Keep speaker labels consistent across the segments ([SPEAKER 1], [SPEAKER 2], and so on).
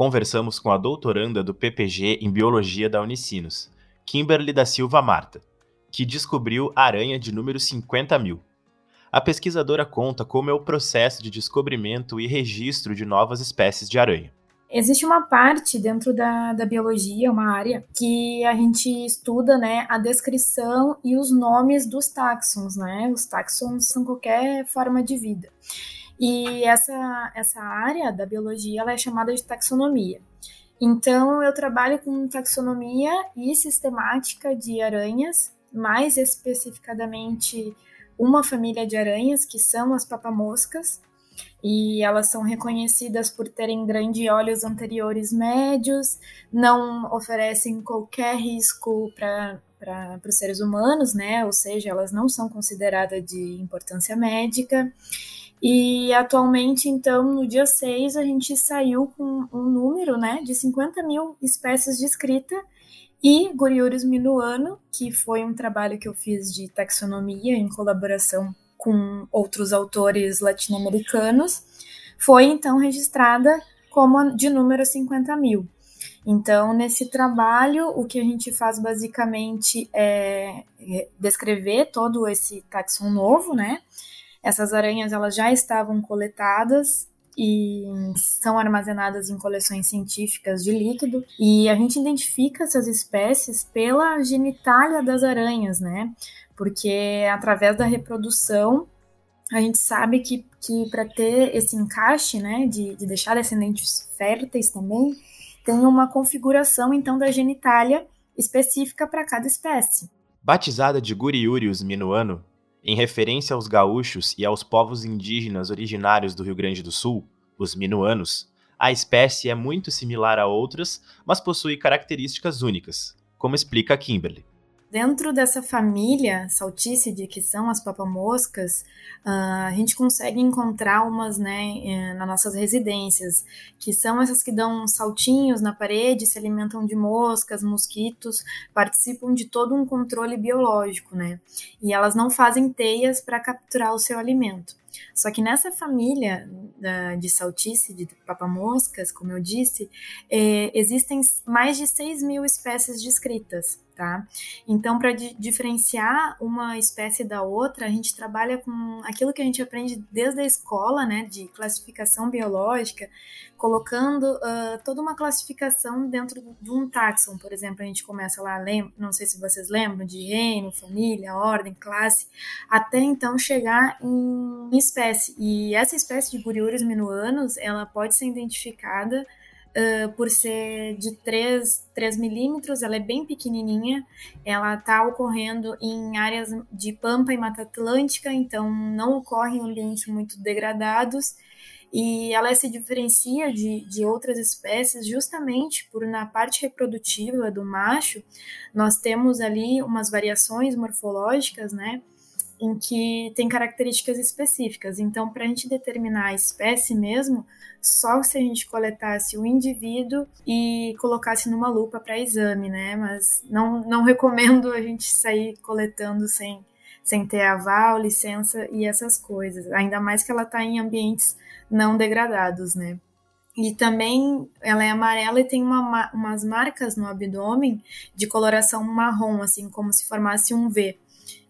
[SPEAKER 1] conversamos com a doutoranda do PPG em Biologia da Unicinos, Kimberly da Silva Marta, que descobriu a aranha de número 50 mil. A pesquisadora conta como é o processo de descobrimento e registro de novas espécies de aranha.
[SPEAKER 2] Existe uma parte dentro da, da biologia, uma área, que a gente estuda né, a descrição e os nomes dos táxons, né? Os táxons são qualquer forma de vida. E essa, essa área da biologia ela é chamada de taxonomia. Então, eu trabalho com taxonomia e sistemática de aranhas, mais especificadamente uma família de aranhas, que são as papamoscas, e elas são reconhecidas por terem grandes olhos anteriores médios, não oferecem qualquer risco para os seres humanos, né? Ou seja, elas não são consideradas de importância médica. E atualmente, então, no dia 6, a gente saiu com um número né, de 50 mil espécies descritas e Guriurus minuano, que foi um trabalho que eu fiz de taxonomia em colaboração com outros autores latino-americanos, foi então registrada como de número 50 mil. Então, nesse trabalho, o que a gente faz basicamente é, é descrever todo esse taxon novo, né? Essas aranhas elas já estavam coletadas e são armazenadas em coleções científicas de líquido. E a gente identifica essas espécies pela genitália das aranhas, né? Porque através da reprodução a gente sabe que, que para ter esse encaixe, né, de, de deixar descendentes férteis também, tem uma configuração então da genitália específica para cada espécie.
[SPEAKER 1] Batizada de Guriurius minuano, em referência aos gaúchos e aos povos indígenas originários do Rio Grande do Sul, os minuanos, a espécie é muito similar a outras, mas possui características únicas, como explica Kimberly.
[SPEAKER 2] Dentro dessa família Saltícide, que são as papamoscas, uh, a gente consegue encontrar umas né, eh, nas nossas residências, que são essas que dão saltinhos na parede, se alimentam de moscas, mosquitos, participam de todo um controle biológico, né? E elas não fazem teias para capturar o seu alimento. Só que nessa família de saltice, de papamoscas, como eu disse, é, existem mais de 6 mil espécies descritas, tá? Então, para di diferenciar uma espécie da outra, a gente trabalha com aquilo que a gente aprende desde a escola, né, de classificação biológica, colocando uh, toda uma classificação dentro de um táxon, por exemplo, a gente começa lá, não sei se vocês lembram, de reino, família, ordem, classe, até então chegar em espécie. E essa espécie de Guriurus minuanos, ela pode ser identificada uh, por ser de 3, 3 milímetros, ela é bem pequenininha, ela está ocorrendo em áreas de pampa e mata atlântica, então não ocorre em ambientes muito degradados, e ela se diferencia de, de outras espécies justamente por na parte reprodutiva do macho nós temos ali umas variações morfológicas, né, em que tem características específicas. Então, para a gente determinar a espécie mesmo, só se a gente coletasse o indivíduo e colocasse numa lupa para exame, né? Mas não, não recomendo a gente sair coletando sem, sem ter aval, licença e essas coisas. Ainda mais que ela está em ambientes não degradados, né? E também ela é amarela e tem uma, umas marcas no abdômen de coloração marrom, assim como se formasse um V.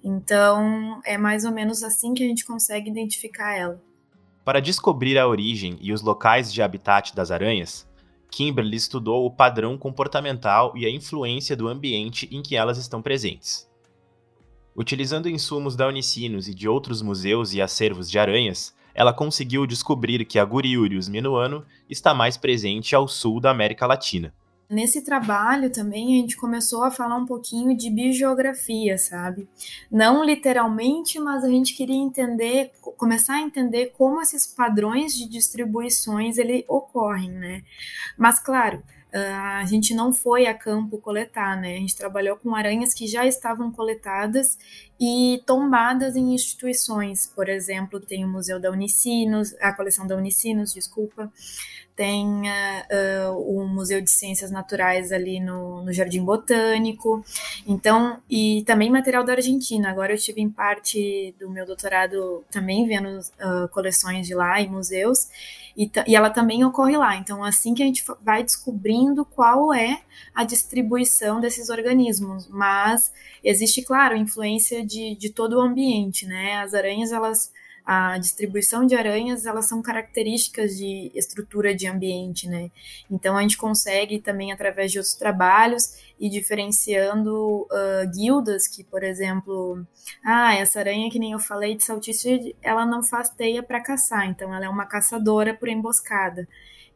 [SPEAKER 2] Então, é mais ou menos assim que a gente consegue identificar ela.
[SPEAKER 1] Para descobrir a origem e os locais de habitat das aranhas, Kimberly estudou o padrão comportamental e a influência do ambiente em que elas estão presentes. Utilizando insumos da Unicinos e de outros museus e acervos de aranhas, ela conseguiu descobrir que a Guriurius minuano está mais presente ao sul da América Latina.
[SPEAKER 2] Nesse trabalho também a gente começou a falar um pouquinho de biogeografia, sabe? Não literalmente, mas a gente queria entender, começar a entender como esses padrões de distribuições ele ocorrem, né? Mas claro, a gente não foi a campo coletar, né? A gente trabalhou com aranhas que já estavam coletadas e tombadas em instituições. Por exemplo, tem o Museu da Unicinos, a coleção da Unicinos, desculpa, tem uh, o Museu de Ciências Naturais ali no, no, Jardim Botânico, então, e também material da Argentina. Agora eu tive em parte do meu doutorado também vendo uh, coleções de lá e museus, e, e ela também ocorre lá. Então, assim que a gente vai descobrindo qual é a distribuição desses organismos, mas existe, claro, influência de, de todo o ambiente, né? As aranhas, elas a distribuição de aranhas, elas são características de estrutura de ambiente, né? Então a gente consegue também através de outros trabalhos e diferenciando uh, guildas que, por exemplo, ah, essa aranha que nem eu falei de saltice, ela não faz teia para caçar, então ela é uma caçadora por emboscada.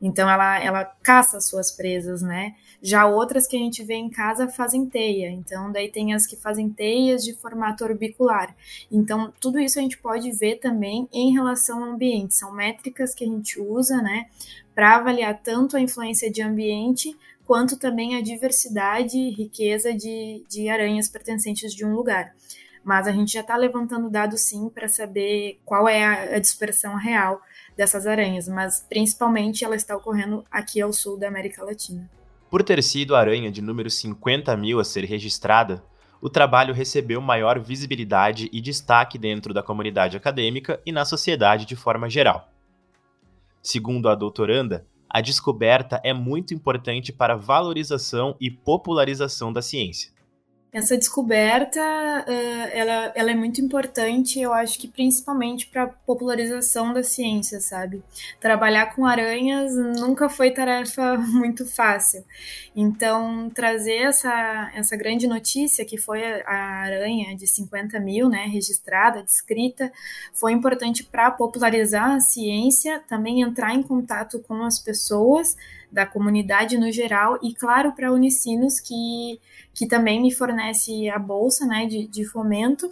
[SPEAKER 2] Então ela, ela caça as suas presas, né? Já outras que a gente vê em casa fazem teia. Então daí tem as que fazem teias de formato orbicular. Então tudo isso a gente pode ver também em relação ao ambiente. São métricas que a gente usa, né, para avaliar tanto a influência de ambiente quanto também a diversidade e riqueza de, de aranhas pertencentes de um lugar mas a gente já está levantando dados sim para saber qual é a, a, dispersão real dessas aranhas, mas principalmente ela está ocorrendo aqui ao sul da América Latina.
[SPEAKER 1] Por ter sido a aranha de número 50 mil a ser registrada, o trabalho recebeu maior visibilidade e destaque dentro da comunidade acadêmica e na sociedade de forma geral. Segundo a doutoranda, a descoberta é muito importante para a valorização e popularização da ciência.
[SPEAKER 2] Essa descoberta, ela, ela é muito importante, eu acho que principalmente para popularização da ciência, sabe? Trabalhar com aranhas nunca foi tarefa muito fácil. Então, trazer essa, essa grande notícia, que foi a, aranha de 50 mil, né, registrada, descrita, foi importante para popularizar a ciência, também entrar em contato com as pessoas, da comunidade no geral e, claro, para Unicinos, que, que também me fornece a bolsa né, de, de fomento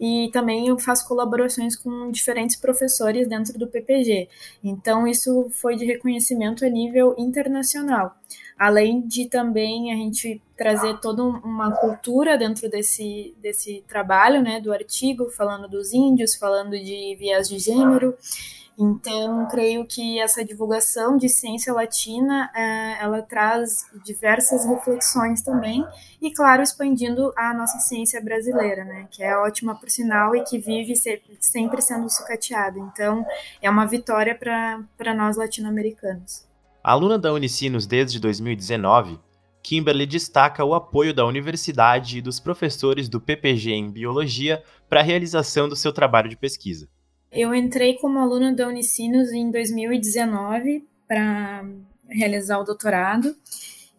[SPEAKER 2] e também eu faço colaborações com diferentes professores dentro do PPG. Então, isso foi de reconhecimento a nível internacional. Além de também a gente trazer toda uma cultura dentro desse, desse trabalho, né, do artigo, falando dos índios, falando de viés de gênero. Então, creio que essa divulgação de ciência latina, é, ela traz diversas reflexões também, e claro, expandindo a nossa ciência brasileira, né, que é ótima por sinal e que vive sempre sendo sucateada. Então, é uma vitória para nós latino-americanos.
[SPEAKER 1] Aluna da Unicinos desde 2019, Kimberly destaca o apoio da universidade e dos professores do PPG em Biologia para a realização do seu trabalho de pesquisa.
[SPEAKER 2] Eu entrei como aluna da Unicinos em 2019 para realizar o doutorado.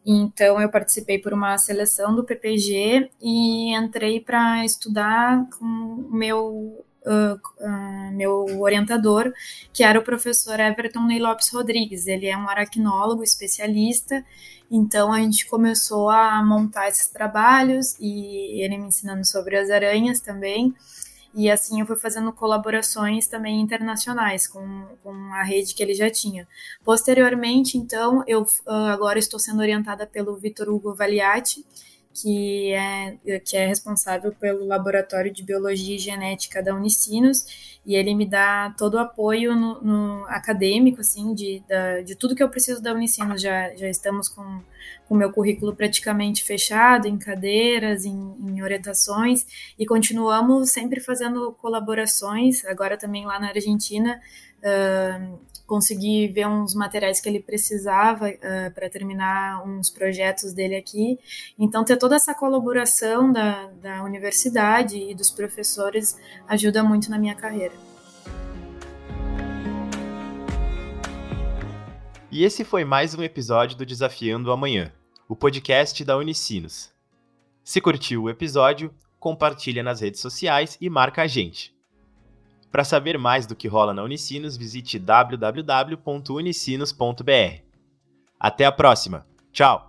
[SPEAKER 2] Então, eu participei por uma seleção do PPG e entrei para estudar com o meu, uh, uh, meu orientador, que era o professor Everton Ney Lopes Rodrigues. Ele é um aracnólogo especialista, então a gente começou a montar esses trabalhos e ele me ensinando sobre as aranhas também. E assim eu fui fazendo colaborações também internacionais com, com a rede que ele já tinha. Posteriormente, então, eu uh, agora estou sendo orientada pelo Vitor Hugo Valiati, que é, que é responsável pelo Laboratório de Biologia e Genética da Unicinos, e ele me dá todo o apoio no, no acadêmico, assim, de, da, de tudo que eu preciso da Unicinos. Já, já estamos com o meu currículo praticamente fechado, em cadeiras, em, em orientações, e continuamos sempre fazendo colaborações, agora também lá na Argentina, uh, consegui ver uns materiais que ele precisava uh, para terminar uns projetos dele aqui. Então, ter toda essa colaboração da, da universidade e dos professores ajuda muito na minha carreira.
[SPEAKER 1] E esse foi mais um episódio do Desafiando Amanhã, o podcast da Unicinos. Se curtiu o episódio, compartilha nas redes sociais e marca a gente. Para saber mais do que rola na Unicinos, visite www.unicinos.br. Até a próxima. Tchau!